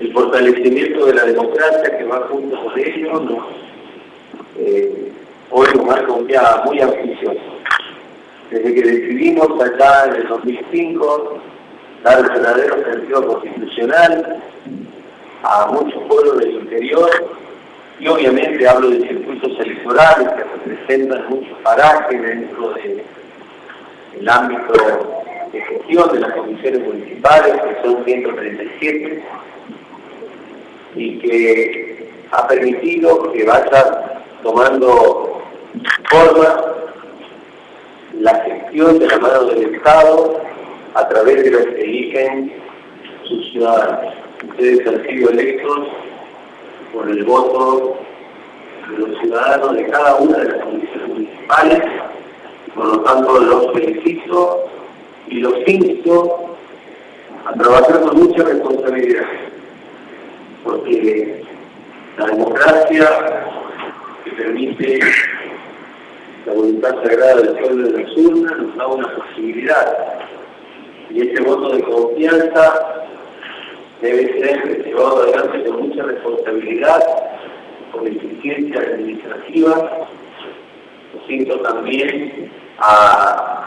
el fortalecimiento de la democracia que va junto con ello, nos, eh, hoy nos marca un día muy ambicioso. Desde que decidimos allá en el 2005 dar el verdadero sentido constitucional a muchos pueblos del interior, y obviamente hablo de circuitos electorales que representan muchos parajes dentro del ámbito de gestión de las comisiones municipales, que son 137, y que ha permitido que vaya tomando forma la gestión de la mano del Estado a través de lo que eligen sus ciudadanos. Ustedes han sido electos por el voto de los ciudadanos de cada una de las comisiones municipales, por lo tanto los felicito y los insto a trabajar con mucha responsabilidad porque la democracia que permite la voluntad sagrada del pueblo de las urnas nos da una posibilidad. Y ese voto de confianza debe ser llevado adelante con mucha responsabilidad, con eficiencia administrativa. Lo siento también a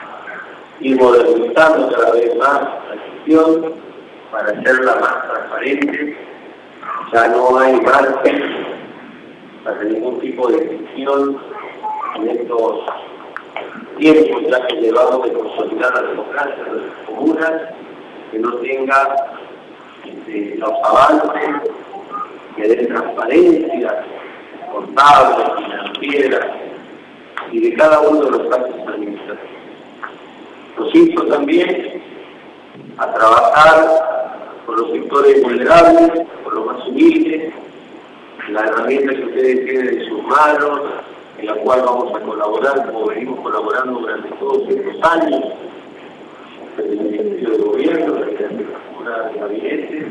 ir modernizando cada vez más la gestión para hacerla más transparente ya no hay margen para ningún tipo de decisión en estos tiempos ya que llevamos de consolidar la democracia de las comunas, que no tenga este, los avances que den transparencia contables, financieras y de cada uno de los actos administrativos. Los insto también a trabajar por los sectores vulnerables, los más humildes, la herramienta que ustedes tienen en sus manos, en la cual vamos a colaborar, como venimos colaborando durante todos estos años, desde el Ministerio de Gobierno, desde la Jefatura de Gabinete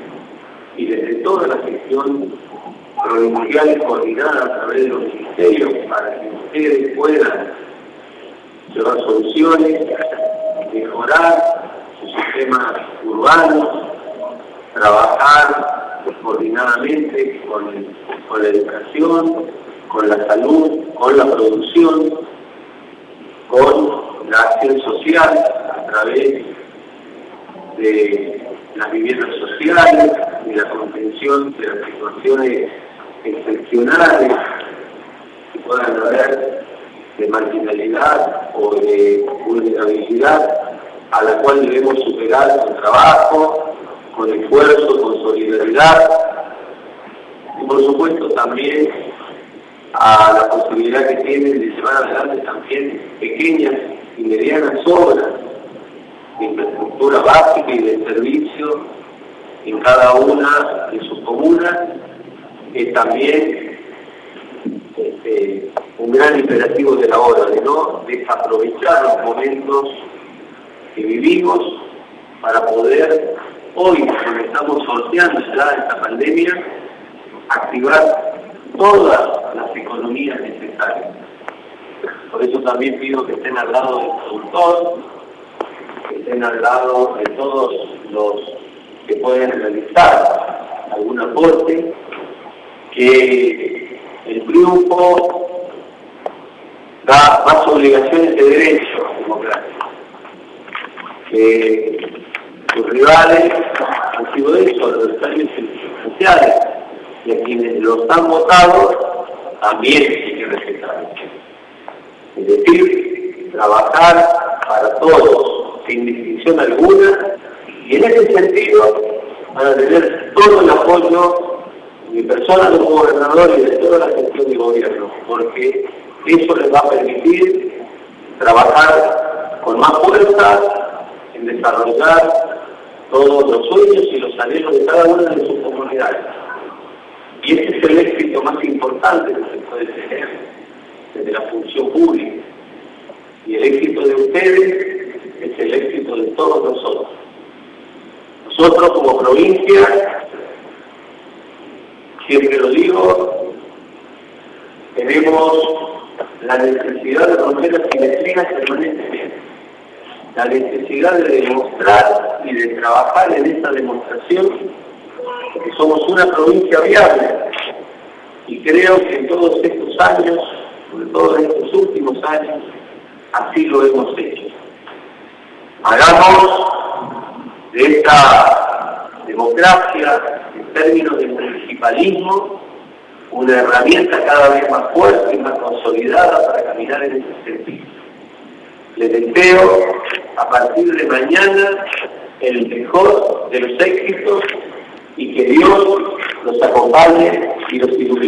y desde toda la gestión provincial coordinada a través de los ministerios para que ustedes puedan llevar soluciones, mejorar sus sistemas urbanos, trabajar coordinadamente con, la educación, con la salud, con la producción, con la acción social a través de las viviendas sociales y la contención de las situaciones excepcionales que puedan haber de marginalidad o de vulnerabilidad a la cual debemos superar con trabajo, con esfuerzo, con solidaridad y por supuesto también a la posibilidad que tienen de llevar adelante también pequeñas y medianas obras de infraestructura básica y de servicio en cada una de sus comunas, que también este, un gran imperativo de la hora, de no desaprovechar los momentos que vivimos para poder hoy, cuando estamos sorteando ya esta pandemia, activar todas las economías necesarias. Por eso también pido que estén al lado del productor, que estén al lado de todos los que pueden realizar algún aporte, que el triunfo da más obligaciones que derechos democráticos. Que sus rivales han sido eso, los adversarios sociales, y a quienes los han votado también hay que respetar. Es decir, trabajar para todos, sin distinción alguna, y en ese sentido van a tener todo el apoyo de mi persona como gobernador y de toda la gestión de gobierno, porque eso les va a permitir trabajar con más fuerza en desarrollar todos los sueños y los anhelos de cada una de sus comunidades. Y ese es el éxito más importante que se puede tener desde la función pública. Y el éxito de ustedes es el éxito de todos nosotros. Nosotros como provincia, siempre lo digo, tenemos la necesidad de romper las simetrías permanentemente la necesidad de demostrar y de trabajar en esa demostración que somos una provincia viable y creo que en todos estos años, sobre todo en estos últimos años, así lo hemos hecho. Hagamos de esta democracia, en términos de municipalismo, una herramienta cada vez más fuerte y más consolidada para caminar en ese sentido. Les deseo a partir de mañana el mejor de los éxitos y que Dios los acompañe y los ilumine.